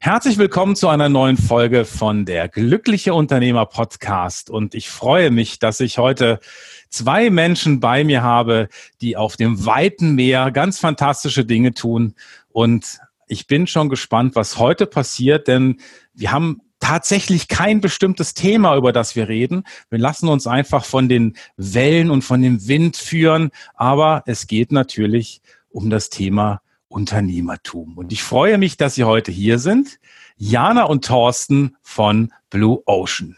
Herzlich willkommen zu einer neuen Folge von der Glückliche Unternehmer Podcast. Und ich freue mich, dass ich heute zwei Menschen bei mir habe, die auf dem weiten Meer ganz fantastische Dinge tun. Und ich bin schon gespannt, was heute passiert, denn wir haben tatsächlich kein bestimmtes Thema, über das wir reden. Wir lassen uns einfach von den Wellen und von dem Wind führen, aber es geht natürlich um das Thema Unternehmertum. Und ich freue mich, dass Sie heute hier sind. Jana und Thorsten von Blue Ocean.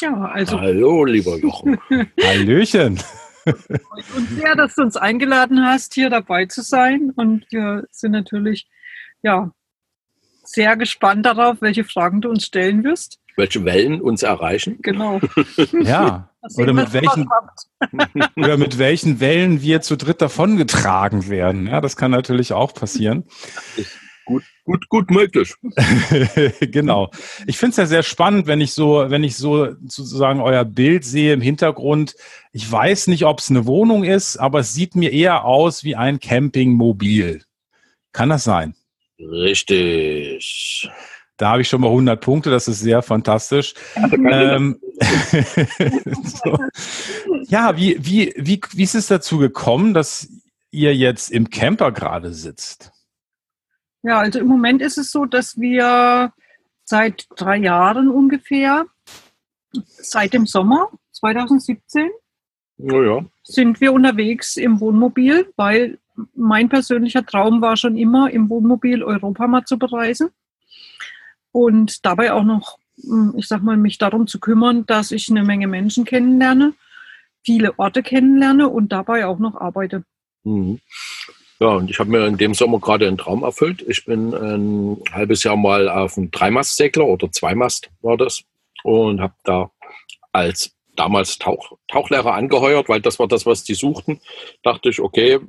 Ja, also. Hallo, lieber Jochen. Hallöchen. Und sehr, dass du uns eingeladen hast, hier dabei zu sein. Und wir sind natürlich, ja, sehr gespannt darauf, welche Fragen du uns stellen wirst. Welche Wellen uns erreichen? Genau. Ja. Oder mit, welchen, oder mit welchen Wellen wir zu dritt davongetragen werden. Ja, das kann natürlich auch passieren. Gut, gut, gut möglich. genau. Ich finde es ja sehr spannend, wenn ich so, wenn ich so sozusagen euer Bild sehe im Hintergrund. Ich weiß nicht, ob es eine Wohnung ist, aber es sieht mir eher aus wie ein Campingmobil. Kann das sein? Richtig. Da habe ich schon mal 100 Punkte, das ist sehr fantastisch. Ähm, so. Ja, wie, wie, wie, wie ist es dazu gekommen, dass ihr jetzt im Camper gerade sitzt? Ja, also im Moment ist es so, dass wir seit drei Jahren ungefähr, seit dem Sommer 2017, oh ja. sind wir unterwegs im Wohnmobil, weil mein persönlicher Traum war schon immer, im Wohnmobil Europa mal zu bereisen und dabei auch noch, hm, ich sag mal, mich darum zu kümmern, dass ich eine Menge Menschen kennenlerne, viele Orte kennenlerne und dabei auch noch arbeite. Mhm. Ja, und ich habe mir in dem Sommer gerade einen Traum erfüllt. Ich bin ein halbes Jahr mal auf einem Dreimastsegler oder Zweimast war das und habe da als damals Tauch, Tauchlehrer angeheuert, weil das war das, was die suchten. Dachte ich, okay,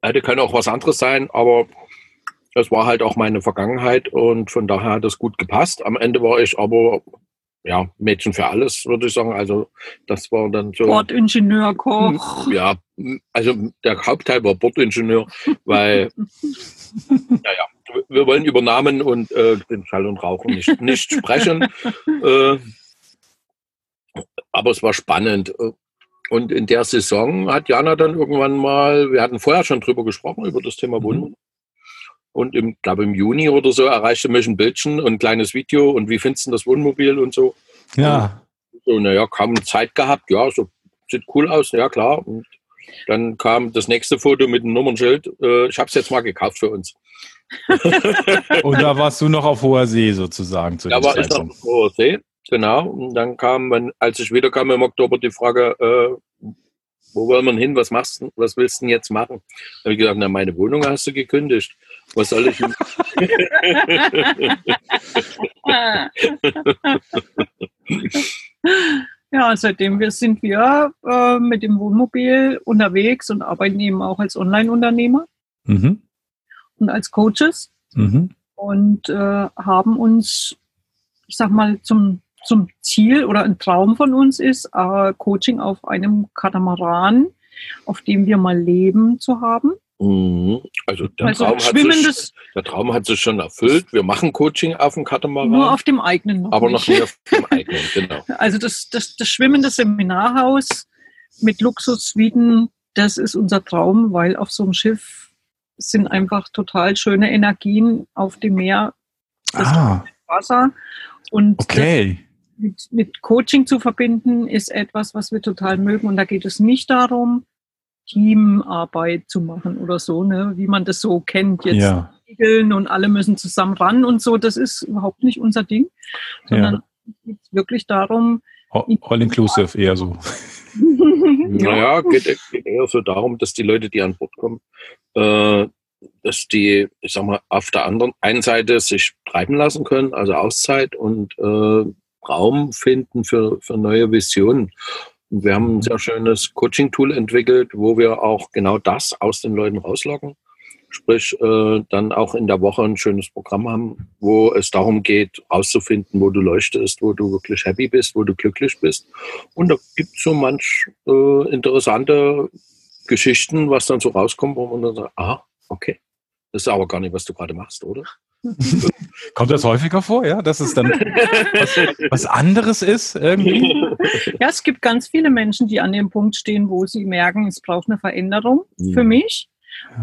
hätte können auch was anderes sein, aber es war halt auch meine Vergangenheit und von daher hat das gut gepasst. Am Ende war ich aber ja, Mädchen für alles, würde ich sagen. Also das war dann so. Bordingenieur, Koch. Hm, ja, also der Hauptteil war Bordingenieur, weil, naja, wir wollen über Namen und äh, den Schall und Rauchen nicht, nicht sprechen. äh, aber es war spannend. Und in der Saison hat Jana dann irgendwann mal, wir hatten vorher schon drüber gesprochen, über das Thema Wunden. Und im, glaube im Juni oder so erreichte mich ein Bildchen und ein kleines Video und wie findest du das Wohnmobil und so. Ja. Und so, naja, kaum Zeit gehabt, ja, so sieht cool aus, ja klar. Und dann kam das nächste Foto mit einem Nummernschild. Äh, ich habe es jetzt mal gekauft für uns. und da warst du noch auf hoher See sozusagen zu Da war ich noch auf hoher See, genau. Und dann kam, als ich wiederkam im Oktober, die Frage, äh, wo wollen wir hin? Was machst du? Was willst du denn jetzt machen? Da habe ich gesagt, na, meine Wohnung hast du gekündigt. Was soll ich denn? ja, seitdem wir sind wir äh, mit dem Wohnmobil unterwegs und arbeiten eben auch als Online-Unternehmer mhm. und als Coaches mhm. und äh, haben uns, ich sag mal, zum zum Ziel oder ein Traum von uns ist, äh, Coaching auf einem Katamaran, auf dem wir mal leben, zu haben. Mhm. Also, der, also Traum sich, der, Traum hat sich schon erfüllt. Wir machen Coaching auf dem Katamaran. Nur auf dem eigenen. Noch aber nicht. noch nicht auf dem eigenen, genau. Also das, das, das schwimmende Seminarhaus mit Luxussuiten, das ist unser Traum, weil auf so einem Schiff sind einfach total schöne Energien auf dem Meer. Das ah. Wasser. Und okay mit, mit Coaching zu verbinden, ist etwas, was wir total mögen. Und da geht es nicht darum, Teamarbeit zu machen oder so, ne? wie man das so kennt. Jetzt ja. und alle müssen zusammen ran und so. Das ist überhaupt nicht unser Ding, sondern ja. es geht wirklich darum. All inclusive eher so. naja, geht, geht eher so darum, dass die Leute, die an Bord kommen, äh, dass die, ich sag mal, auf der anderen einen Seite sich treiben lassen können, also Auszeit und äh, Raum finden für, für neue Visionen. Wir haben ein sehr schönes Coaching-Tool entwickelt, wo wir auch genau das aus den Leuten rauslocken. Sprich, äh, dann auch in der Woche ein schönes Programm haben, wo es darum geht, rauszufinden, wo du leuchtest, wo du wirklich happy bist, wo du glücklich bist. Und da gibt es so manch äh, interessante Geschichten, was dann so rauskommt, wo man dann sagt, ah, okay, das ist aber gar nicht, was du gerade machst, oder? Kommt das häufiger vor, ja? Dass es dann was, was, anderes ist irgendwie? Ja, es gibt ganz viele Menschen, die an dem Punkt stehen, wo sie merken, es braucht eine Veränderung für mich.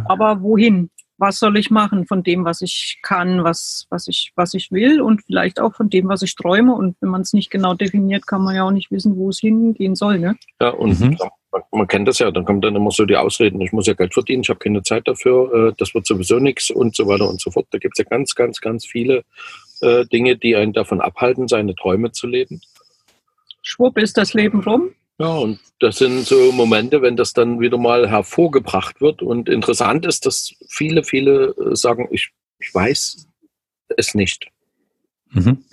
Aber wohin? Was soll ich machen von dem, was ich kann, was, was, ich, was ich will und vielleicht auch von dem, was ich träume? Und wenn man es nicht genau definiert, kann man ja auch nicht wissen, wo es hingehen soll. Ne? Ja, und mhm. Man, man, kennt das ja, dann kommen dann immer so die Ausreden, ich muss ja Geld verdienen, ich habe keine Zeit dafür, äh, das wird sowieso nichts und so weiter und so fort. Da gibt es ja ganz, ganz, ganz viele äh, Dinge, die einen davon abhalten, seine Träume zu leben. Schwupp ist das Leben rum. Ja, und das sind so Momente, wenn das dann wieder mal hervorgebracht wird. Und interessant ist, dass viele, viele äh, sagen, ich, ich weiß es nicht. Mhm.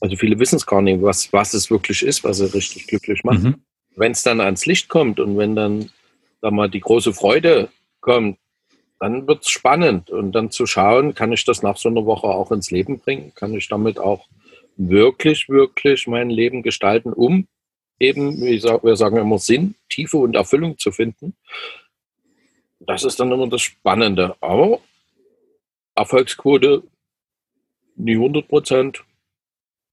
Also viele wissen es gar nicht, was, was es wirklich ist, was sie richtig glücklich macht. Mhm. Wenn es dann ans Licht kommt und wenn dann da mal die große Freude kommt, dann wird es spannend. Und dann zu schauen, kann ich das nach so einer Woche auch ins Leben bringen? Kann ich damit auch wirklich, wirklich mein Leben gestalten, um eben, wie wir sagen immer, Sinn, Tiefe und Erfüllung zu finden. Das ist dann immer das Spannende. Aber Erfolgsquote nie 100 Prozent,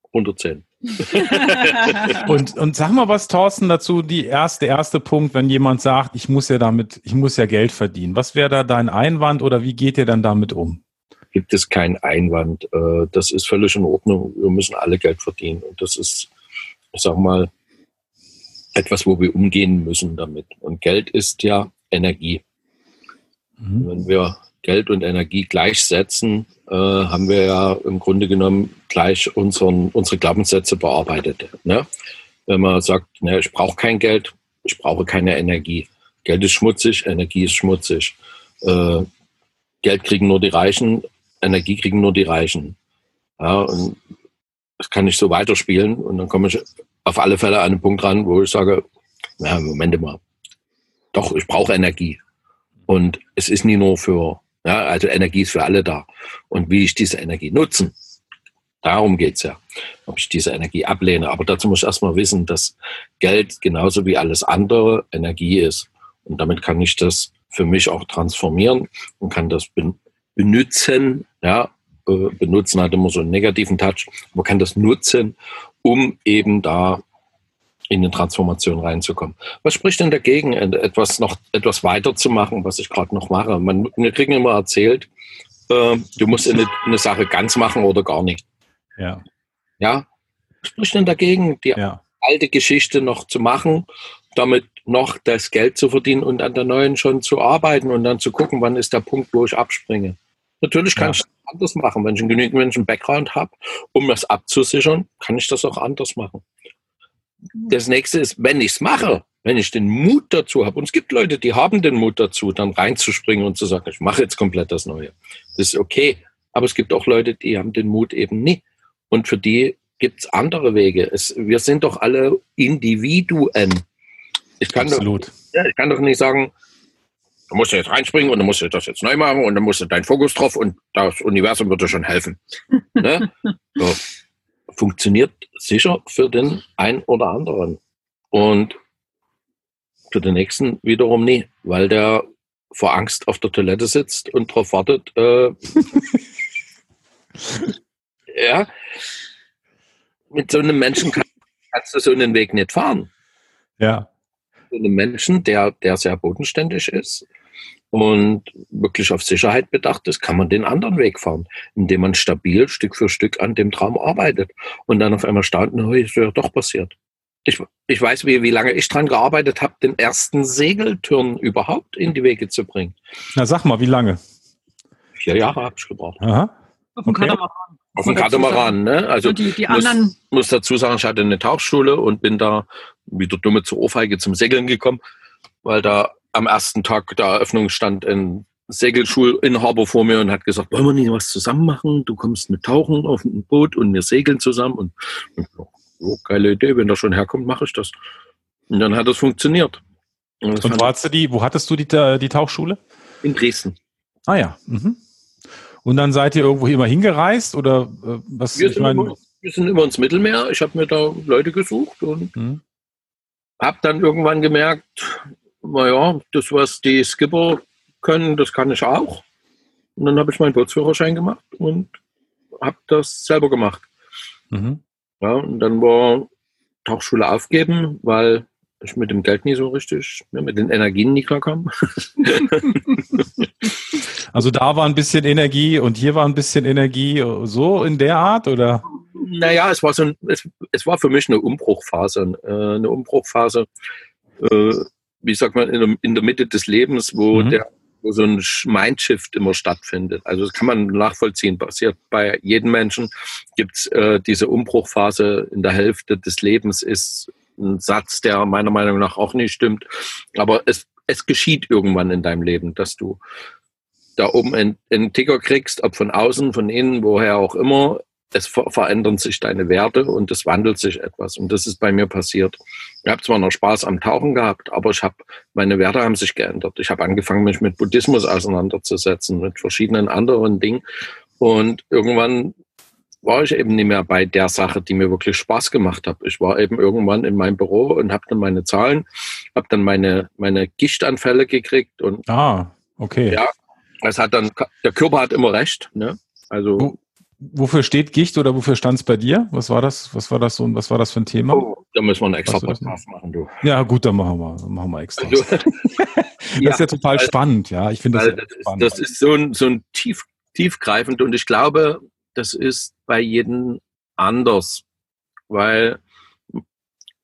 110. und, und sag mal was, Thorsten, dazu, die erste, erste Punkt, wenn jemand sagt, ich muss ja damit, ich muss ja Geld verdienen. Was wäre da dein Einwand oder wie geht ihr dann damit um? Gibt es keinen Einwand. Äh, das ist völlig in Ordnung. Wir müssen alle Geld verdienen. Und das ist, ich sag mal, etwas, wo wir umgehen müssen damit. Und Geld ist ja Energie. Mhm. Wenn wir Geld und Energie gleichsetzen, äh, haben wir ja im Grunde genommen gleich unseren, unsere Glaubenssätze bearbeitet. Ne? Wenn man sagt, ne, ich brauche kein Geld, ich brauche keine Energie. Geld ist schmutzig, Energie ist schmutzig. Äh, Geld kriegen nur die Reichen, Energie kriegen nur die Reichen. Ja, und das kann ich so weiterspielen und dann komme ich auf alle Fälle an einen Punkt ran, wo ich sage, na, Moment mal, doch, ich brauche Energie. Und es ist nie nur für, ja, also Energie ist für alle da. Und wie ich diese Energie nutzen, darum geht's ja. Ob ich diese Energie ablehne. Aber dazu muss ich erstmal wissen, dass Geld genauso wie alles andere Energie ist. Und damit kann ich das für mich auch transformieren und kann das benutzen, ja, äh, benutzen hat immer so einen negativen Touch. Man kann das nutzen, um eben da in eine Transformation reinzukommen. Was spricht denn dagegen, etwas noch etwas weiterzumachen, was ich gerade noch mache? Man, wir kriegen immer erzählt, äh, du musst eine, eine, Sache ganz machen oder gar nicht. Ja. Ja. Was spricht denn dagegen, die ja. alte Geschichte noch zu machen, damit noch das Geld zu verdienen und an der neuen schon zu arbeiten und dann zu gucken, wann ist der Punkt, wo ich abspringe? Natürlich kann ja. ich das anders machen. Wenn ich einen genügend Menschen Background habe, um das abzusichern, kann ich das auch anders machen. Das nächste ist, wenn ich es mache, wenn ich den Mut dazu habe, und es gibt Leute, die haben den Mut dazu, dann reinzuspringen und zu sagen, ich mache jetzt komplett das Neue. Das ist okay. Aber es gibt auch Leute, die haben den Mut eben nie. Und für die gibt es andere Wege. Es, wir sind doch alle Individuen. Ich kann, Absolut. Doch, ja, ich kann doch nicht sagen, Du musst jetzt reinspringen und du musst das jetzt neu machen und dann musst du deinen Fokus drauf und das Universum wird dir schon helfen. ne? so. Funktioniert sicher für den einen oder anderen. Und für den nächsten wiederum nie, weil der vor Angst auf der Toilette sitzt und darauf wartet. Äh, ja, mit so einem Menschen kann, kannst du so einen Weg nicht fahren. Ja. So einem Menschen, der, der sehr bodenständig ist, und wirklich auf Sicherheit bedacht ist, kann man den anderen Weg fahren, indem man stabil Stück für Stück an dem Traum arbeitet und dann auf einmal staunt, oh, ist ja doch passiert. Ich, ich weiß, wie, wie lange ich dran gearbeitet habe, den ersten Segeltürn überhaupt in die Wege zu bringen. Na, sag mal, wie lange? Vier Jahre habe ich gebraucht. Aha. Auf dem okay. Katamaran. Auf dem Katamaran, ne? Also die, die muss, anderen muss dazu sagen, ich hatte eine Tauchschule und bin da wieder dumme zur Ohrfeige zum Segeln gekommen, weil da am ersten Tag der Eröffnung stand ein Segelschulinhaber vor mir und hat gesagt, wollen wir nicht was zusammen machen? Du kommst mit Tauchen auf ein Boot und wir segeln zusammen. Und, und oh, geile Idee, wenn der schon herkommt, mache ich das. Und dann hat es funktioniert. Und, und wo, du die, wo hattest du die, die Tauchschule? In Dresden. Ah ja. Mhm. Und dann seid ihr irgendwo immer hingereist oder äh, was? Wir, ich sind mein, immer, wir sind immer ins Mittelmeer. Ich habe mir da Leute gesucht und mhm. habe dann irgendwann gemerkt, naja, das, was die Skipper können, das kann ich auch. Und dann habe ich meinen Bootsführerschein gemacht und habe das selber gemacht. Mhm. Ja, und dann war Tauchschule aufgeben, weil ich mit dem Geld nie so richtig, mit den Energien nie klarkam. also da war ein bisschen Energie und hier war ein bisschen Energie, so in der Art, oder? Naja, es war so ein, es, es war für mich eine Umbruchphase. Äh, eine Umbruchphase, äh, wie sagt man, in der, in der Mitte des Lebens, wo mhm. der wo so ein Mindshift immer stattfindet. Also das kann man nachvollziehen. Passiert bei jedem Menschen gibt es äh, diese Umbruchphase in der Hälfte des Lebens ist ein Satz, der meiner Meinung nach auch nicht stimmt. Aber es, es geschieht irgendwann in deinem Leben, dass du da oben einen, einen Ticker kriegst, ob von außen, von innen, woher auch immer. Es ver verändern sich deine Werte und es wandelt sich etwas. Und das ist bei mir passiert. Ich habe zwar noch Spaß am Tauchen gehabt, aber ich habe meine Werte haben sich geändert. Ich habe angefangen, mich mit Buddhismus auseinanderzusetzen, mit verschiedenen anderen Dingen. Und irgendwann war ich eben nicht mehr bei der Sache, die mir wirklich Spaß gemacht hat. Ich war eben irgendwann in meinem Büro und habe dann meine Zahlen, habe dann meine, meine Gichtanfälle gekriegt und ah, okay. Ja, es hat dann, der Körper hat immer recht. Ne? Also wofür steht Gicht oder wofür stand es bei dir? Was war das? Was war das so? Was war das für ein Thema? Oh, da müssen wir einen extra Podcast machen, du. Ja, gut, dann machen wir, machen wir extra. Also, das ja, ist ja total weil, spannend, ja. Ich finde das, das, ist, das ist so ein, so ein tief, tiefgreifend und ich glaube, das ist bei jedem anders, weil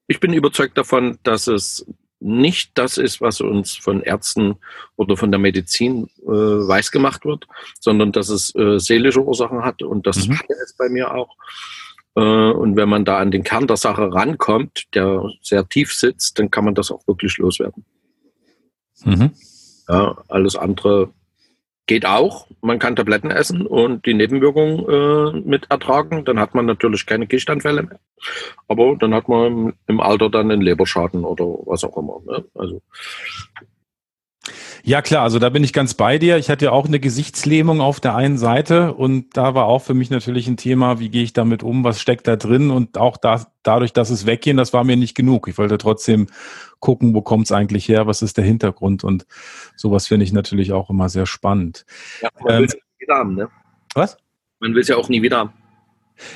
ich bin überzeugt davon, dass es nicht das ist, was uns von Ärzten oder von der Medizin äh, weiß gemacht wird, sondern dass es äh, seelische Ursachen hat und das mhm. ist bei mir auch. Äh, und wenn man da an den Kern der Sache rankommt, der sehr tief sitzt, dann kann man das auch wirklich loswerden. Mhm. Ja, alles andere Geht auch. Man kann Tabletten essen und die Nebenwirkungen äh, mit ertragen. Dann hat man natürlich keine Gichtanfälle mehr. Aber dann hat man im, Alter dann einen Leberschaden oder was auch immer. Ne? Also ja, klar, also da bin ich ganz bei dir. Ich hatte ja auch eine Gesichtslähmung auf der einen Seite und da war auch für mich natürlich ein Thema, wie gehe ich damit um, was steckt da drin und auch da, dadurch, dass es weggehen, das war mir nicht genug. Ich wollte trotzdem gucken, wo kommt es eigentlich her, was ist der Hintergrund und sowas finde ich natürlich auch immer sehr spannend. Ja, man ähm, will es nie wieder haben, ne? Was? Man will es ja auch nie wieder haben.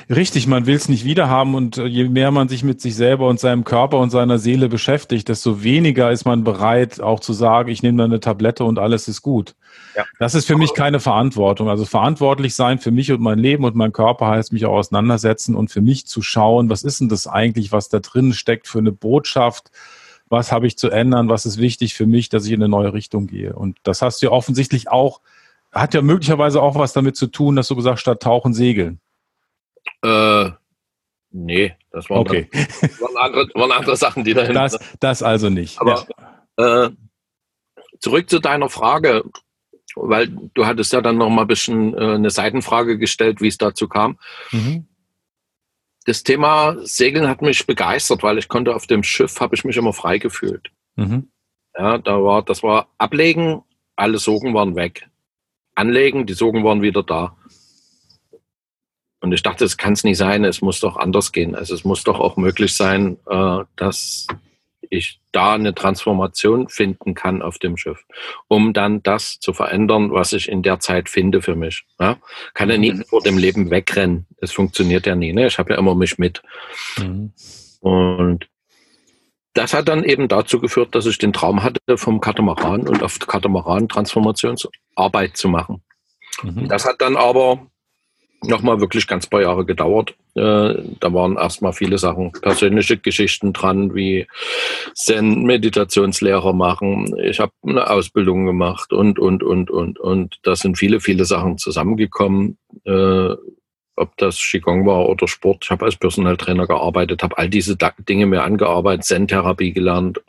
Richtig, man will es nicht wiederhaben und äh, je mehr man sich mit sich selber und seinem Körper und seiner Seele beschäftigt, desto weniger ist man bereit, auch zu sagen, ich nehme da eine Tablette und alles ist gut. Ja. Das ist für mich keine Verantwortung. Also verantwortlich sein für mich und mein Leben und mein Körper heißt mich auch auseinandersetzen und für mich zu schauen, was ist denn das eigentlich, was da drin steckt für eine Botschaft, was habe ich zu ändern, was ist wichtig für mich, dass ich in eine neue Richtung gehe. Und das hast du ja offensichtlich auch, hat ja möglicherweise auch was damit zu tun, dass du gesagt statt tauchen segeln. Äh, nee, das waren, okay. dann, waren, andere, waren andere Sachen, die dahinter Das, das also nicht. Aber ja. äh, zurück zu deiner Frage, weil du hattest ja dann noch mal ein bisschen äh, eine Seitenfrage gestellt, wie es dazu kam. Mhm. Das Thema Segeln hat mich begeistert, weil ich konnte auf dem Schiff, habe ich mich immer frei gefühlt. Mhm. Ja, da war, das war Ablegen, alle Sogen waren weg. Anlegen, die Sogen waren wieder da. Und ich dachte, es kann es nicht sein, es muss doch anders gehen. Also es muss doch auch möglich sein, äh, dass ich da eine Transformation finden kann auf dem Schiff, um dann das zu verändern, was ich in der Zeit finde für mich. Ja? Kann ja nie mhm. vor dem Leben wegrennen. Das funktioniert ja nie. Ne? Ich habe ja immer mich mit. Mhm. Und das hat dann eben dazu geführt, dass ich den Traum hatte, vom Katamaran und auf Katamaran Transformationsarbeit zu machen. Mhm. Das hat dann aber nochmal wirklich ganz paar Jahre gedauert. Äh, da waren erstmal viele Sachen, persönliche Geschichten dran, wie Zen Meditationslehrer machen. Ich habe eine Ausbildung gemacht und, und, und, und, und. Da sind viele, viele Sachen zusammengekommen. Äh, ob das Qigong war oder Sport. Ich habe als Personal Trainer gearbeitet, habe all diese Dinge mir angearbeitet, Zen-Therapie gelernt,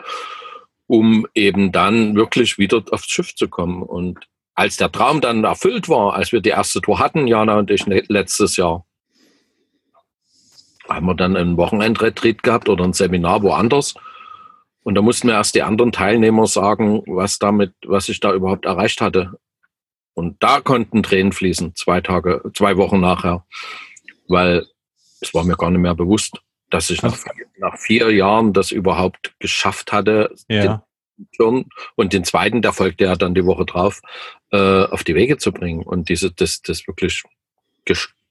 um eben dann wirklich wieder aufs Schiff zu kommen. Und als der Traum dann erfüllt war, als wir die erste Tour hatten, Jana und ich letztes Jahr, haben wir dann ein Wochenendretreat gehabt oder ein Seminar woanders. Und da mussten mir erst die anderen Teilnehmer sagen, was damit, was ich da überhaupt erreicht hatte. Und da konnten Tränen fließen, zwei Tage, zwei Wochen nachher, weil es war mir gar nicht mehr bewusst, dass ich nach, nach vier Jahren das überhaupt geschafft hatte, ja. Den und den zweiten, der folgte ja dann die Woche drauf, äh, auf die Wege zu bringen und diese, das, das wirklich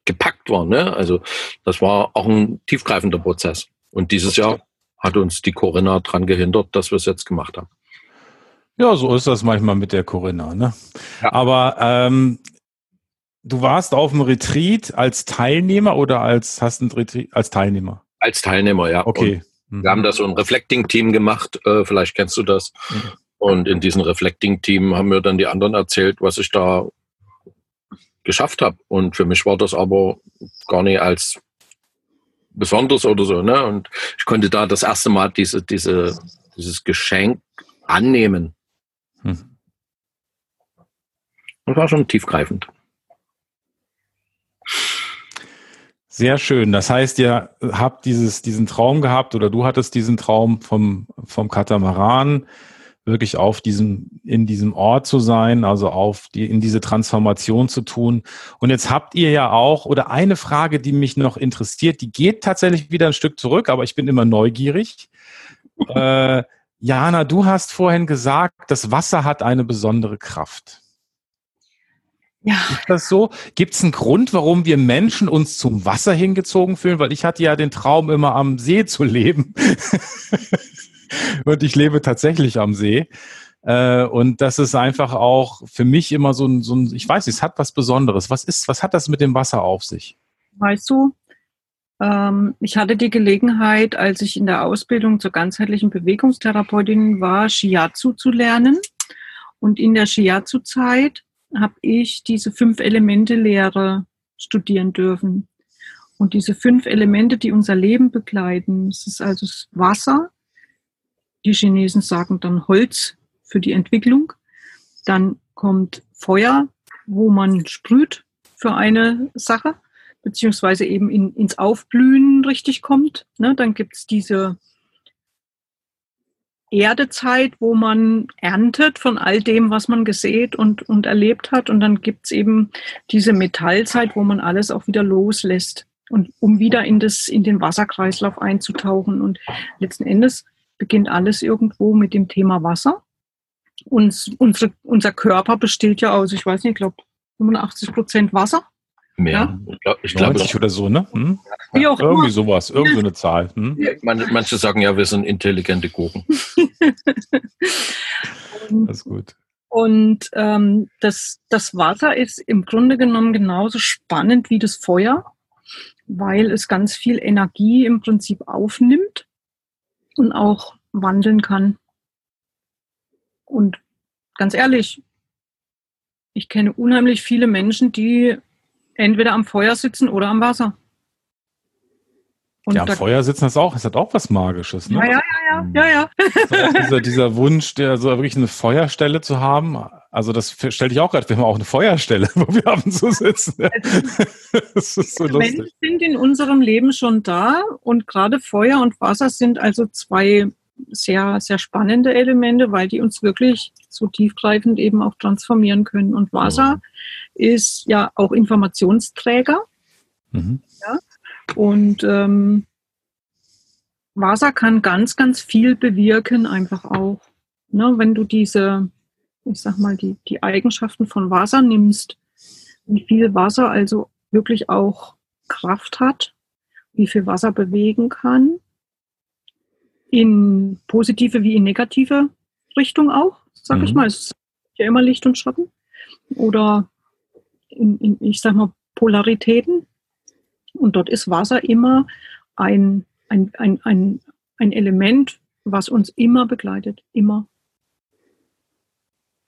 gepackt war. Ne? Also das war auch ein tiefgreifender Prozess. Und dieses Jahr hat uns die Corinna daran gehindert, dass wir es jetzt gemacht haben. Ja, so ist das manchmal mit der Corinna. Ne? Ja. Aber ähm, du warst auf dem Retreat als Teilnehmer oder als hast ein Retreat als Teilnehmer? Als Teilnehmer, ja. Okay. Mhm. Wir haben da so ein Reflecting-Team gemacht. Äh, vielleicht kennst du das. Mhm. Und in diesem Reflecting-Team haben mir dann die anderen erzählt, was ich da geschafft habe. Und für mich war das aber gar nicht als besonders oder so. Ne? Und ich konnte da das erste Mal diese, diese, dieses Geschenk annehmen. Hm. Das war schon tiefgreifend. Sehr schön. Das heißt, ihr habt dieses, diesen Traum gehabt oder du hattest diesen Traum vom, vom Katamaran wirklich auf diesem, in diesem Ort zu sein, also auf die, in diese Transformation zu tun. Und jetzt habt ihr ja auch, oder eine Frage, die mich noch interessiert, die geht tatsächlich wieder ein Stück zurück, aber ich bin immer neugierig. äh, Jana, du hast vorhin gesagt, das Wasser hat eine besondere Kraft. Ja. Ist das so? Gibt es einen Grund, warum wir Menschen uns zum Wasser hingezogen fühlen? Weil ich hatte ja den Traum, immer am See zu leben. und ich lebe tatsächlich am See. Äh, und das ist einfach auch für mich immer so ein, so ein, ich weiß nicht, es hat was Besonderes. Was ist, was hat das mit dem Wasser auf sich? Weißt du, ähm, ich hatte die Gelegenheit, als ich in der Ausbildung zur ganzheitlichen Bewegungstherapeutin war, Shiatsu zu lernen. Und in der Shiatsu-Zeit habe ich diese fünf Elemente-Lehre studieren dürfen. Und diese fünf Elemente, die unser Leben begleiten, das ist also das Wasser, die Chinesen sagen dann Holz für die Entwicklung. Dann kommt Feuer, wo man sprüht für eine Sache, beziehungsweise eben in, ins Aufblühen richtig kommt. Ne? Dann gibt's diese Erdezeit, wo man erntet von all dem, was man gesät und, und erlebt hat. Und dann gibt's eben diese Metallzeit, wo man alles auch wieder loslässt und um wieder in, das, in den Wasserkreislauf einzutauchen. Und letzten Endes beginnt alles irgendwo mit dem Thema Wasser. Und unsere, unser Körper besteht ja aus, ich weiß nicht, ich glaube 85 Prozent Wasser. Mehr. Ja? Ich glaube, ich glaub, 90 oder so, ne? Hm? Wie auch Irgendwie immer. sowas, irgendeine so Zahl. Hm? Manche sagen ja, wir sind intelligente Gurken. das ist gut. Und ähm, das, das Wasser ist im Grunde genommen genauso spannend wie das Feuer, weil es ganz viel Energie im Prinzip aufnimmt und auch wandeln kann. Und ganz ehrlich, ich kenne unheimlich viele Menschen, die entweder am Feuer sitzen oder am Wasser. Und ja, am Feuer sitzen ist auch, ist hat auch was Magisches, ne? Ja, ja, ja, ja, ja. ja. dieser, dieser Wunsch, der so wirklich eine Feuerstelle zu haben, also das stelle ich auch gerade, wir haben auch eine Feuerstelle, wo wir abends so sitzen. das ist so lustig. Menschen sind in unserem Leben schon da und gerade Feuer und Wasser sind also zwei sehr, sehr spannende Elemente, weil die uns wirklich so tiefgreifend eben auch transformieren können. Und Wasser ja. ist ja auch Informationsträger. Mhm. Ja? Und ähm, Wasser kann ganz, ganz viel bewirken, einfach auch. Ne, wenn du diese, ich sag mal, die, die Eigenschaften von Wasser nimmst, wie viel Wasser also wirklich auch Kraft hat, wie viel Wasser bewegen kann, in positive wie in negative Richtung auch, sag mhm. ich mal. Es ist ja immer Licht und Schatten. Oder in, in, ich sag mal, Polaritäten. Und dort ist Wasser immer ein, ein, ein, ein, ein Element, was uns immer begleitet. Immer.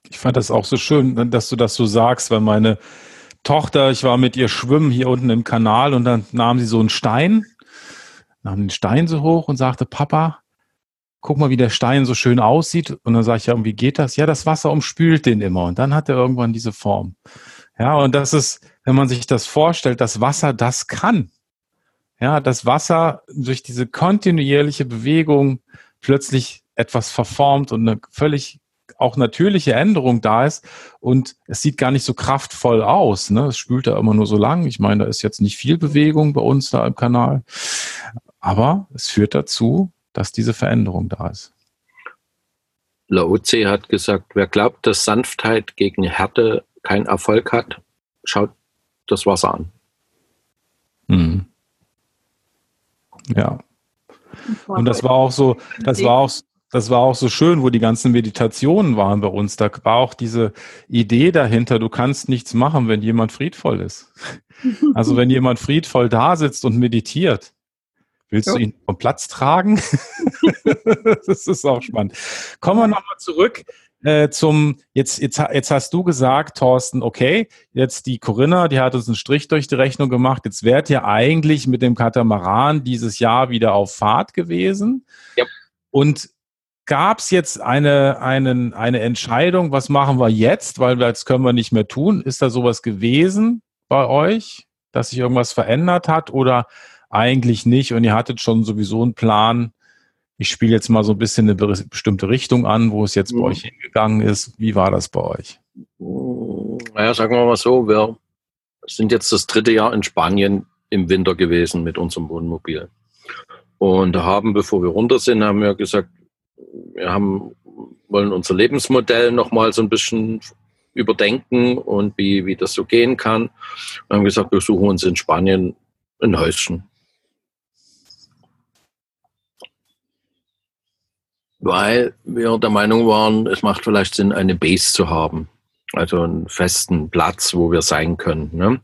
Ich fand das auch so schön, dass du das so sagst, weil meine Tochter, ich war mit ihr schwimmen hier unten im Kanal und dann nahm sie so einen Stein, nahm den Stein so hoch und sagte, Papa, guck mal, wie der Stein so schön aussieht. Und dann sage ich, ja, und wie geht das? Ja, das Wasser umspült den immer. Und dann hat er irgendwann diese Form. Ja, und das ist, wenn man sich das vorstellt, dass Wasser das kann. Ja, das Wasser durch diese kontinuierliche Bewegung plötzlich etwas verformt und eine völlig auch natürliche Änderung da ist und es sieht gar nicht so kraftvoll aus. Ne? Es spült da immer nur so lang. Ich meine, da ist jetzt nicht viel Bewegung bei uns da im Kanal, aber es führt dazu, dass diese Veränderung da ist. Laozi hat gesagt, wer glaubt, dass Sanftheit gegen Härte keinen Erfolg hat, schaut das Wasser an. Hm. Ja. Und das war auch so, das war auch, das war auch so schön, wo die ganzen Meditationen waren bei uns. Da war auch diese Idee dahinter, du kannst nichts machen, wenn jemand friedvoll ist. Also wenn jemand friedvoll da sitzt und meditiert, willst ja. du ihn vom Platz tragen? das ist auch spannend. Kommen wir nochmal zurück äh, zum, jetzt, jetzt, jetzt hast du gesagt, Thorsten, okay, jetzt die Corinna, die hat uns einen Strich durch die Rechnung gemacht. Jetzt wärt ihr eigentlich mit dem Katamaran dieses Jahr wieder auf Fahrt gewesen. Ja. Und gab es jetzt eine, einen, eine Entscheidung, was machen wir jetzt, weil das können wir nicht mehr tun? Ist da sowas gewesen bei euch, dass sich irgendwas verändert hat oder eigentlich nicht und ihr hattet schon sowieso einen Plan, ich spiele jetzt mal so ein bisschen eine bestimmte Richtung an, wo es jetzt mhm. bei euch hingegangen ist. Wie war das bei euch? Naja, sagen wir mal so, wir sind jetzt das dritte Jahr in Spanien im Winter gewesen mit unserem Wohnmobil. Und haben, bevor wir runter sind, haben wir gesagt, wir haben, wollen unser Lebensmodell nochmal so ein bisschen überdenken und wie, wie das so gehen kann. Wir haben gesagt, wir suchen uns in Spanien ein Häuschen. Weil wir der Meinung waren, es macht vielleicht Sinn, eine Base zu haben. Also einen festen Platz, wo wir sein können. Ne?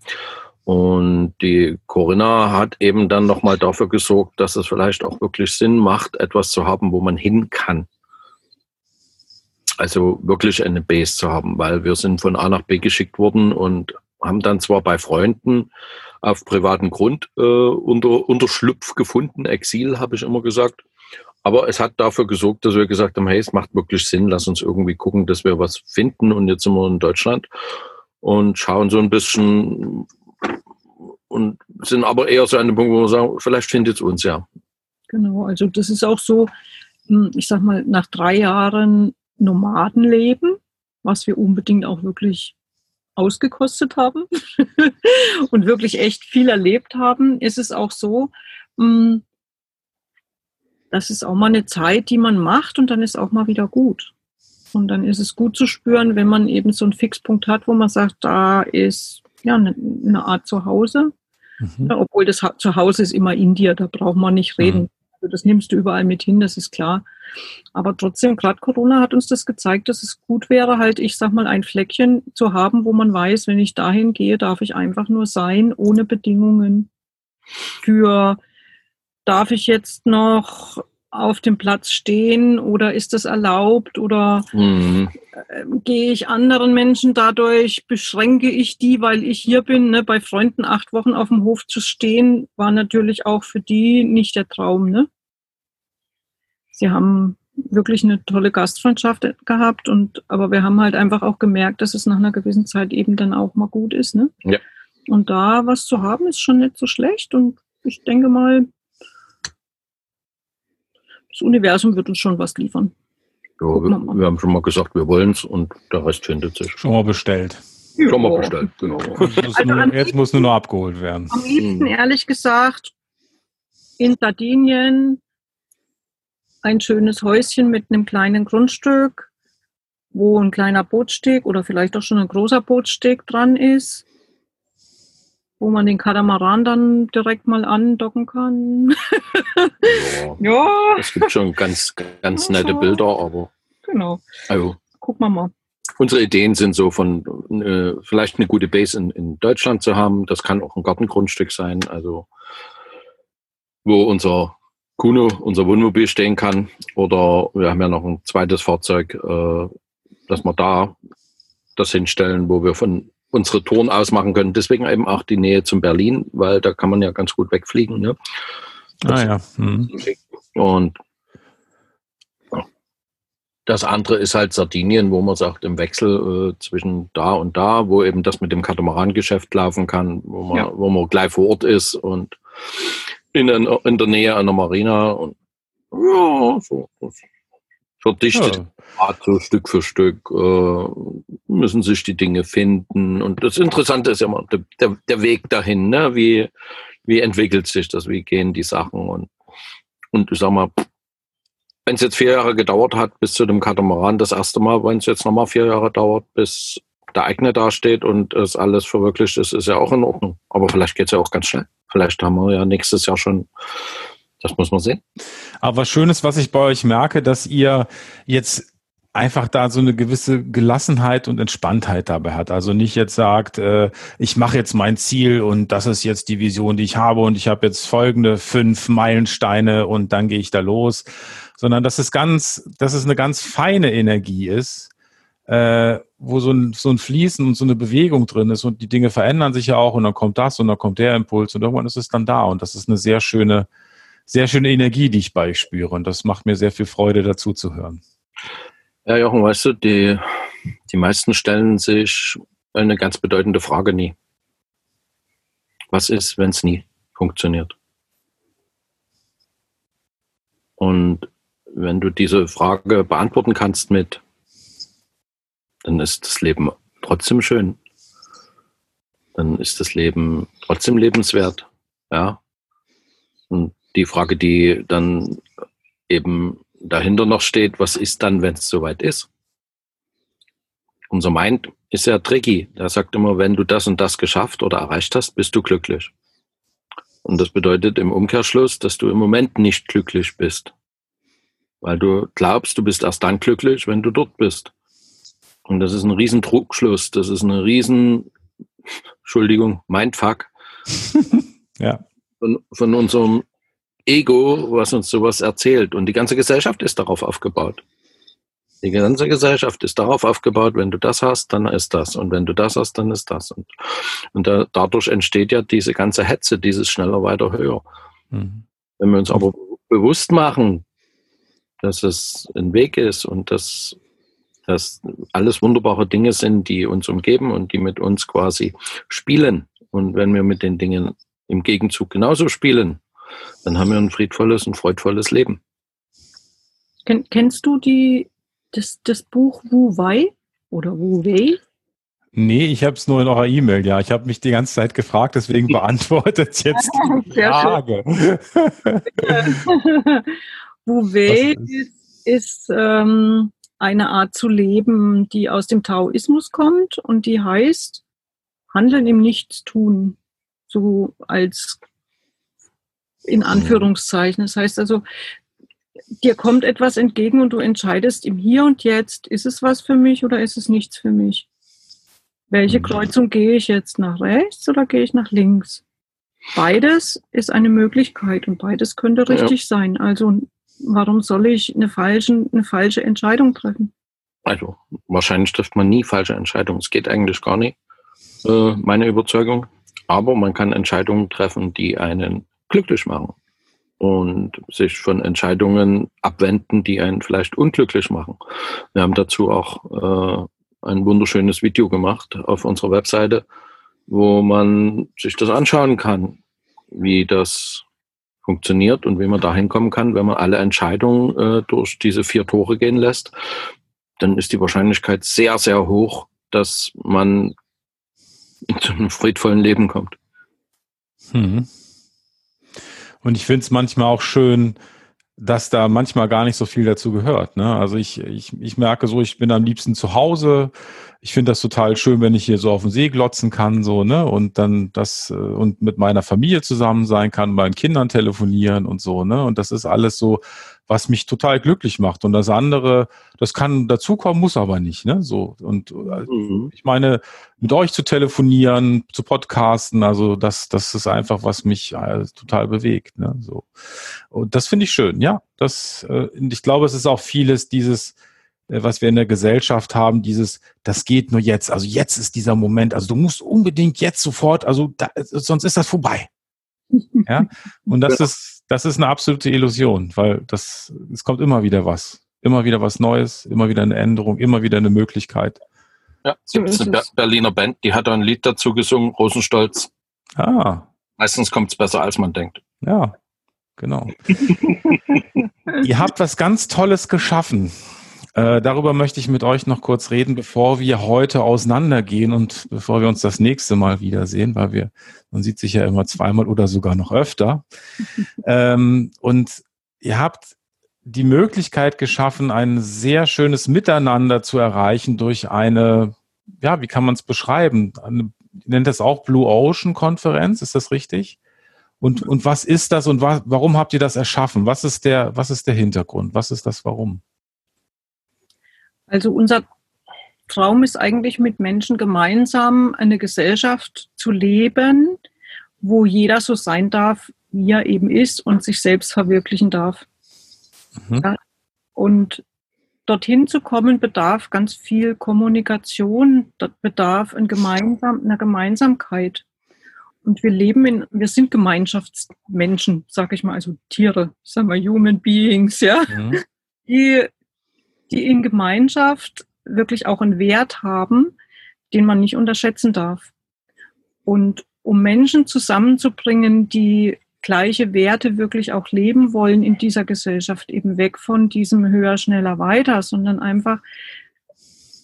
Und die Corinna hat eben dann nochmal dafür gesorgt, dass es vielleicht auch wirklich Sinn macht, etwas zu haben, wo man hin kann. Also wirklich eine Base zu haben, weil wir sind von A nach B geschickt worden und haben dann zwar bei Freunden auf privaten Grund äh, unter, Unterschlupf gefunden, Exil habe ich immer gesagt. Aber es hat dafür gesorgt, dass wir gesagt haben, hey, es macht wirklich Sinn, lass uns irgendwie gucken, dass wir was finden. Und jetzt sind wir in Deutschland und schauen so ein bisschen, und sind aber eher so an dem Punkt, wo wir sagen, vielleicht findet es uns ja. Genau, also das ist auch so, hm, ich sag mal, nach drei Jahren Nomadenleben, was wir unbedingt auch wirklich ausgekostet haben und wirklich echt viel erlebt haben, ist es auch so, hm, das ist auch mal eine Zeit, die man macht und dann ist auch mal wieder gut. Und dann ist es gut zu spüren, wenn man eben so einen Fixpunkt hat, wo man sagt, da ist ja eine, eine Art Zuhause. Mhm. Ja, obwohl das Zuhause ist immer in dir, da braucht man nicht reden. Mhm. Also das nimmst du überall mit hin, das ist klar. Aber trotzdem, gerade Corona hat uns das gezeigt, dass es gut wäre, halt, ich sag mal, ein Fleckchen zu haben, wo man weiß, wenn ich dahin gehe, darf ich einfach nur sein, ohne Bedingungen. Für darf ich jetzt noch auf dem Platz stehen oder ist das erlaubt oder mhm. äh, gehe ich anderen Menschen dadurch, beschränke ich die, weil ich hier bin. Ne? Bei Freunden acht Wochen auf dem Hof zu stehen, war natürlich auch für die nicht der Traum. Ne? Sie haben wirklich eine tolle Gastfreundschaft gehabt und aber wir haben halt einfach auch gemerkt, dass es nach einer gewissen Zeit eben dann auch mal gut ist. Ne? Ja. Und da was zu haben, ist schon nicht so schlecht und ich denke mal, das Universum wird uns schon was liefern. Ja, wir, wir, haben schon mal gesagt, wir wollen es und der Rest findet sich. Schon mal bestellt. Ja. Schon mal bestellt, genau. Also nur, jetzt muss nur noch abgeholt werden. Am liebsten, ehrlich gesagt, in Sardinien ein schönes Häuschen mit einem kleinen Grundstück, wo ein kleiner Bootsteg oder vielleicht auch schon ein großer Bootsteg dran ist wo man den Katamaran dann direkt mal andocken kann. ja, ja. Es gibt schon ganz, ganz nette Bilder, aber. Genau. Also, Gucken wir mal. Unsere Ideen sind so von äh, vielleicht eine gute Base in, in Deutschland zu haben. Das kann auch ein Gartengrundstück sein, also wo unser Kuno, unser Wohnmobil stehen kann. Oder wir haben ja noch ein zweites Fahrzeug, äh, dass wir da das hinstellen, wo wir von unsere Touren ausmachen können. Deswegen eben auch die Nähe zum Berlin, weil da kann man ja ganz gut wegfliegen. Ne? ah ja. Mhm. Und das andere ist halt Sardinien, wo man sagt, im Wechsel äh, zwischen da und da, wo eben das mit dem Katamarangeschäft laufen kann, wo man, ja. wo man gleich vor Ort ist und in, in der Nähe einer Marina. Und ja, so. Verdichtet. Ja. So Stück für Stück äh, müssen sich die Dinge finden. Und das Interessante ist ja immer der, der, der Weg dahin. Ne? Wie, wie entwickelt sich das? Wie gehen die Sachen? Und, und ich sag mal, wenn es jetzt vier Jahre gedauert hat bis zu dem Katamaran das erste Mal, wenn es jetzt nochmal vier Jahre dauert, bis der Eigner dasteht und es alles verwirklicht ist, ist ja auch in Ordnung. Aber vielleicht geht es ja auch ganz schnell. Vielleicht haben wir ja nächstes Jahr schon, das muss man sehen. Aber was Schönes, was ich bei euch merke, dass ihr jetzt einfach da so eine gewisse Gelassenheit und Entspanntheit dabei hat. Also nicht jetzt sagt, äh, ich mache jetzt mein Ziel und das ist jetzt die Vision, die ich habe und ich habe jetzt folgende fünf Meilensteine und dann gehe ich da los, sondern dass es ganz, dass es eine ganz feine Energie ist, äh, wo so ein, so ein Fließen und so eine Bewegung drin ist und die Dinge verändern sich ja auch und dann kommt das und dann kommt der Impuls und irgendwann ist es dann da und das ist eine sehr schöne, sehr schöne Energie, die ich bei euch spüre und das macht mir sehr viel Freude dazu zu hören. Ja, Jochen, weißt du, die, die meisten stellen sich eine ganz bedeutende Frage nie. Was ist, wenn es nie funktioniert? Und wenn du diese Frage beantworten kannst mit dann ist das Leben trotzdem schön. Dann ist das Leben trotzdem lebenswert. Ja. Und die Frage, die dann eben dahinter noch steht, was ist dann, wenn es soweit ist? Unser Mind ist ja tricky. Der sagt immer, wenn du das und das geschafft oder erreicht hast, bist du glücklich. Und das bedeutet im Umkehrschluss, dass du im Moment nicht glücklich bist. Weil du glaubst, du bist erst dann glücklich, wenn du dort bist. Und das ist ein riesen Druckschluss. Das ist eine riesen, Entschuldigung, Mindfuck. ja. Von, von unserem Ego, was uns sowas erzählt. Und die ganze Gesellschaft ist darauf aufgebaut. Die ganze Gesellschaft ist darauf aufgebaut, wenn du das hast, dann ist das. Und wenn du das hast, dann ist das. Und, und da, dadurch entsteht ja diese ganze Hetze, dieses schneller, weiter, höher. Mhm. Wenn wir uns aber bewusst machen, dass es ein Weg ist und dass dass alles wunderbare Dinge sind, die uns umgeben und die mit uns quasi spielen. Und wenn wir mit den Dingen im Gegenzug genauso spielen, dann haben wir ein friedvolles und freudvolles Leben. Ken, kennst du die, das, das Buch Wu Wei oder Wu Wei? Nee, ich habe es nur in eurer E-Mail, ja. Ich habe mich die ganze Zeit gefragt, deswegen beantwortet jetzt die Frage. Wu Wei ist, ist ähm, eine Art zu leben, die aus dem Taoismus kommt und die heißt Handeln im Nichtstun, so als in Anführungszeichen. Das heißt also, dir kommt etwas entgegen und du entscheidest im Hier und Jetzt, ist es was für mich oder ist es nichts für mich? Welche mhm. Kreuzung gehe ich jetzt nach rechts oder gehe ich nach links? Beides ist eine Möglichkeit und beides könnte richtig ja. sein. Also warum soll ich eine, falschen, eine falsche Entscheidung treffen? Also wahrscheinlich trifft man nie falsche Entscheidungen. Es geht eigentlich gar nicht, äh, meine Überzeugung. Aber man kann Entscheidungen treffen, die einen glücklich machen und sich von Entscheidungen abwenden, die einen vielleicht unglücklich machen. Wir haben dazu auch äh, ein wunderschönes Video gemacht auf unserer Webseite, wo man sich das anschauen kann, wie das funktioniert und wie man dahin kommen kann, wenn man alle Entscheidungen äh, durch diese vier Tore gehen lässt, dann ist die Wahrscheinlichkeit sehr, sehr hoch, dass man zu einem friedvollen Leben kommt. Hm. Und ich finde es manchmal auch schön, dass da manchmal gar nicht so viel dazu gehört. Ne? Also ich, ich, ich merke so, ich bin am liebsten zu Hause. Ich finde das total schön, wenn ich hier so auf dem See glotzen kann, so, ne? Und dann das äh, und mit meiner Familie zusammen sein kann, meinen Kindern telefonieren und so, ne? Und das ist alles so was mich total glücklich macht. Und das andere, das kann dazukommen, muss aber nicht. Ne? So, und äh, mhm. ich meine, mit euch zu telefonieren, zu podcasten, also das, das ist einfach, was mich äh, total bewegt. Ne? So. Und das finde ich schön, ja. Das, äh, ich glaube, es ist auch vieles dieses, was wir in der Gesellschaft haben, dieses, das geht nur jetzt, also jetzt ist dieser Moment, also du musst unbedingt jetzt sofort, also da, sonst ist das vorbei. Ja, und das ist, das ist eine absolute Illusion, weil das, es kommt immer wieder was. Immer wieder was Neues, immer wieder eine Änderung, immer wieder eine Möglichkeit. Ja, es gibt eine Berliner Band, die hat ein Lied dazu gesungen, Rosenstolz. Ah. Meistens kommt es besser, als man denkt. Ja. genau. Ihr habt was ganz Tolles geschaffen. Äh, darüber möchte ich mit euch noch kurz reden, bevor wir heute auseinandergehen und bevor wir uns das nächste Mal wiedersehen, weil wir, man sieht sich ja immer zweimal oder sogar noch öfter. ähm, und ihr habt die Möglichkeit geschaffen, ein sehr schönes Miteinander zu erreichen durch eine, ja, wie kann man es beschreiben? Eine, nennt das auch Blue Ocean Konferenz, ist das richtig? Und, und was ist das und wa warum habt ihr das erschaffen? Was ist der, was ist der Hintergrund? Was ist das Warum? Also unser Traum ist eigentlich mit Menschen gemeinsam eine Gesellschaft zu leben, wo jeder so sein darf, wie er eben ist und sich selbst verwirklichen darf. Mhm. Ja, und dorthin zu kommen bedarf ganz viel Kommunikation, bedarf ein gemeinsam, einer Gemeinsamkeit. Und wir leben in, wir sind Gemeinschaftsmenschen, sag ich mal, also Tiere, sagen wir Human Beings, ja, mhm. die die in Gemeinschaft wirklich auch einen Wert haben, den man nicht unterschätzen darf. Und um Menschen zusammenzubringen, die gleiche Werte wirklich auch leben wollen in dieser Gesellschaft, eben weg von diesem höher, schneller, weiter, sondern einfach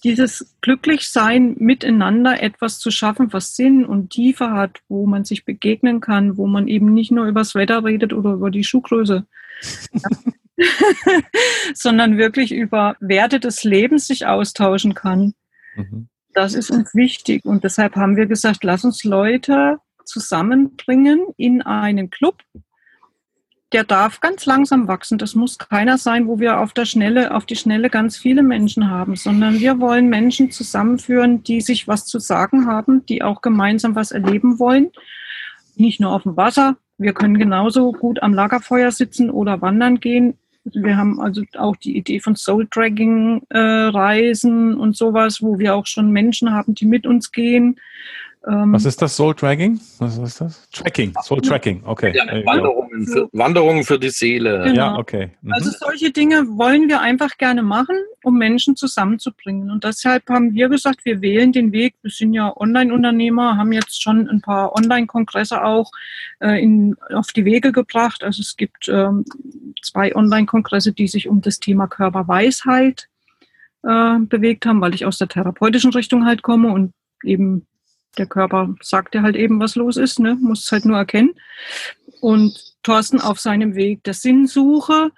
dieses Glücklichsein miteinander etwas zu schaffen, was Sinn und Tiefe hat, wo man sich begegnen kann, wo man eben nicht nur übers Wetter redet oder über die Schuhgröße, sondern wirklich über Werte des Lebens sich austauschen kann. Mhm. Das ist uns wichtig und deshalb haben wir gesagt, lass uns Leute zusammenbringen in einen Club. Der darf ganz langsam wachsen. Das muss keiner sein, wo wir auf der Schnelle, auf die Schnelle ganz viele Menschen haben, sondern wir wollen Menschen zusammenführen, die sich was zu sagen haben, die auch gemeinsam was erleben wollen. Nicht nur auf dem Wasser. Wir können genauso gut am Lagerfeuer sitzen oder wandern gehen wir haben also auch die Idee von Soul-Dragging-Reisen äh, und sowas, wo wir auch schon Menschen haben, die mit uns gehen. Ähm, Was ist das Soul Dragging? Was ist das? Tracking, Soul Tracking, okay. Ja, Wanderungen, für, Wanderungen für die Seele. Genau. Ja, okay. Mhm. Also solche Dinge wollen wir einfach gerne machen, um Menschen zusammenzubringen. Und deshalb haben wir gesagt, wir wählen den Weg. Wir sind ja Online-Unternehmer, haben jetzt schon ein paar Online-Kongresse auch äh, in, auf die Wege gebracht. Also es gibt ähm, zwei Online-Kongresse, die sich um das Thema Körperweisheit äh, bewegt haben, weil ich aus der therapeutischen Richtung halt komme und eben der Körper sagt ja halt eben, was los ist, ne? muss es halt nur erkennen. Und Thorsten auf seinem Weg der Sinnsuche.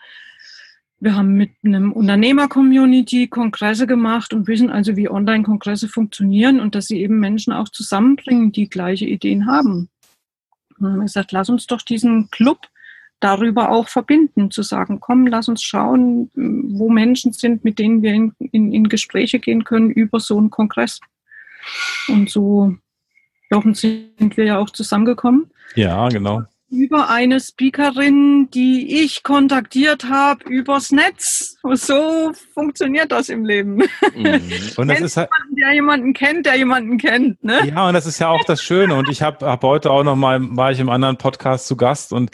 Wir haben mit einem Unternehmer-Community Kongresse gemacht und wissen also, wie Online-Kongresse funktionieren und dass sie eben Menschen auch zusammenbringen, die gleiche Ideen haben. Und haben wir gesagt, lass uns doch diesen Club darüber auch verbinden, zu sagen, komm, lass uns schauen, wo Menschen sind, mit denen wir in, in, in Gespräche gehen können über so einen Kongress. Und so Jochen sind wir ja auch zusammengekommen. Ja, genau. Über eine Speakerin, die ich kontaktiert habe übers Netz. So funktioniert das im Leben. Mhm. Und das ist halt, der jemanden kennt, der jemanden kennt. Ne? Ja, und das ist ja auch das Schöne. Und ich habe hab heute auch noch mal, war ich im anderen Podcast zu Gast und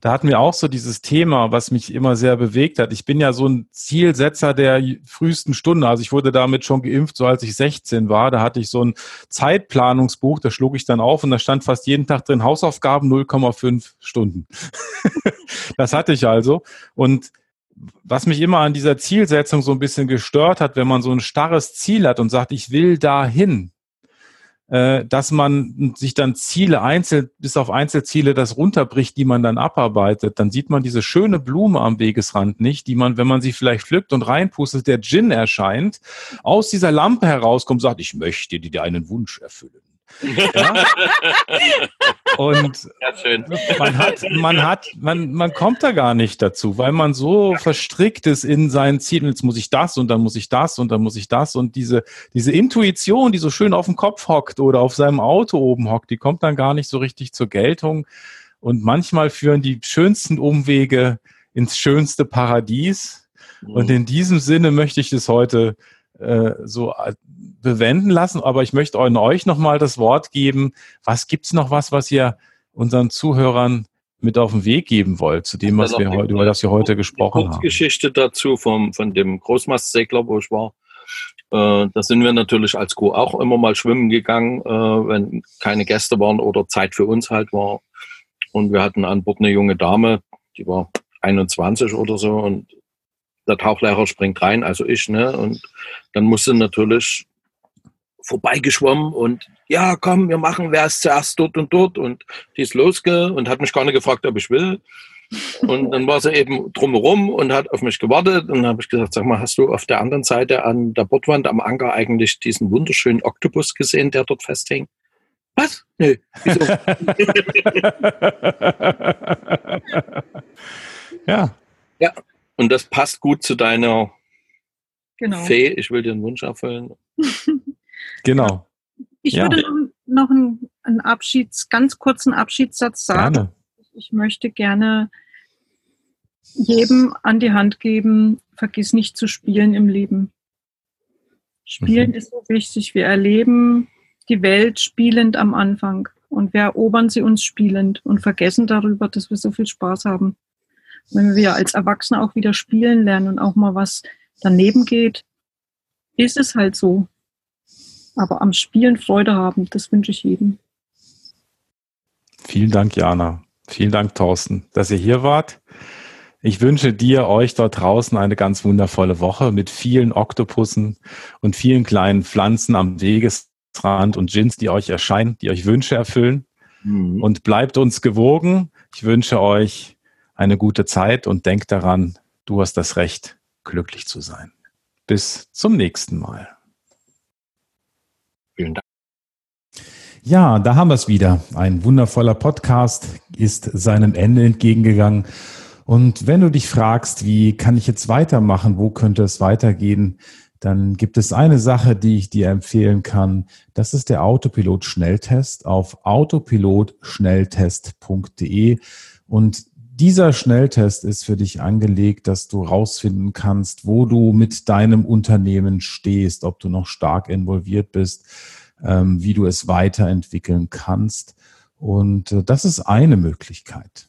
da hatten wir auch so dieses Thema, was mich immer sehr bewegt hat. Ich bin ja so ein Zielsetzer der frühesten Stunde. Also ich wurde damit schon geimpft, so als ich 16 war. Da hatte ich so ein Zeitplanungsbuch, da schlug ich dann auf und da stand fast jeden Tag drin Hausaufgaben 0,5 Stunden. das hatte ich also. Und was mich immer an dieser Zielsetzung so ein bisschen gestört hat, wenn man so ein starres Ziel hat und sagt, ich will dahin, äh, dass man sich dann Ziele einzeln, bis auf Einzelziele das runterbricht, die man dann abarbeitet, dann sieht man diese schöne Blume am Wegesrand nicht, die man, wenn man sie vielleicht pflückt und reinpustet, der Gin erscheint, aus dieser Lampe herauskommt, sagt, ich möchte dir einen Wunsch erfüllen. Ja? Und man hat, man hat, man, man kommt da gar nicht dazu, weil man so verstrickt ist in seinen Zielen. Jetzt muss ich das und dann muss ich das und dann muss ich das und diese, diese Intuition, die so schön auf dem Kopf hockt oder auf seinem Auto oben hockt, die kommt dann gar nicht so richtig zur Geltung. Und manchmal führen die schönsten Umwege ins schönste Paradies. Und mhm. in diesem Sinne möchte ich es heute äh, so bewenden lassen, aber ich möchte euch nochmal das Wort geben. Was gibt's noch was, was ihr unseren Zuhörern mit auf den Weg geben wollt, zu dem, was wir heute, über das wir heute gesprochen haben? Geschichte dazu vom, von dem Großmastsegler, wo ich war. Äh, da sind wir natürlich als Crew auch immer mal schwimmen gegangen, äh, wenn keine Gäste waren oder Zeit für uns halt war. Und wir hatten an Bord eine junge Dame, die war 21 oder so und der Tauchlehrer springt rein, also ich, ne? Und dann musste natürlich vorbeigeschwommen und ja, komm, wir machen, wer ist zuerst dort und dort und die ist losge und hat mich gar nicht gefragt, ob ich will. Und dann war sie eben drumherum und hat auf mich gewartet. Und dann habe ich gesagt, sag mal, hast du auf der anderen Seite an der Bordwand am Anker eigentlich diesen wunderschönen Oktopus gesehen, der dort festhing? Was? Nö. Wieso? ja. Ja, und das passt gut zu deiner genau. Fee. Ich will dir einen Wunsch erfüllen. genau. Ich ja. würde noch einen, einen Abschieds, ganz kurzen Abschiedssatz sagen. Gerne. Ich möchte gerne jedem an die Hand geben, vergiss nicht zu spielen im Leben. Spielen mhm. ist so wichtig. Wir erleben die Welt spielend am Anfang und wir erobern sie uns spielend und vergessen darüber, dass wir so viel Spaß haben. Wenn wir als Erwachsene auch wieder spielen lernen und auch mal was daneben geht, ist es halt so. Aber am Spielen Freude haben, das wünsche ich jedem. Vielen Dank, Jana. Vielen Dank, Thorsten, dass ihr hier wart. Ich wünsche dir, euch dort draußen eine ganz wundervolle Woche mit vielen Oktopussen und vielen kleinen Pflanzen am Wegesrand und Gins, die euch erscheinen, die euch Wünsche erfüllen. Mhm. Und bleibt uns gewogen. Ich wünsche euch eine gute Zeit und denkt daran, du hast das Recht, glücklich zu sein. Bis zum nächsten Mal. Vielen Dank. Ja, da haben wir es wieder. Ein wundervoller Podcast ist seinem Ende entgegengegangen. Und wenn du dich fragst, wie kann ich jetzt weitermachen, wo könnte es weitergehen, dann gibt es eine Sache, die ich dir empfehlen kann. Das ist der Autopilot-Schnelltest auf autopilotschnelltest.de. Und dieser Schnelltest ist für dich angelegt, dass du rausfinden kannst, wo du mit deinem Unternehmen stehst, ob du noch stark involviert bist, ähm, wie du es weiterentwickeln kannst. Und äh, das ist eine Möglichkeit.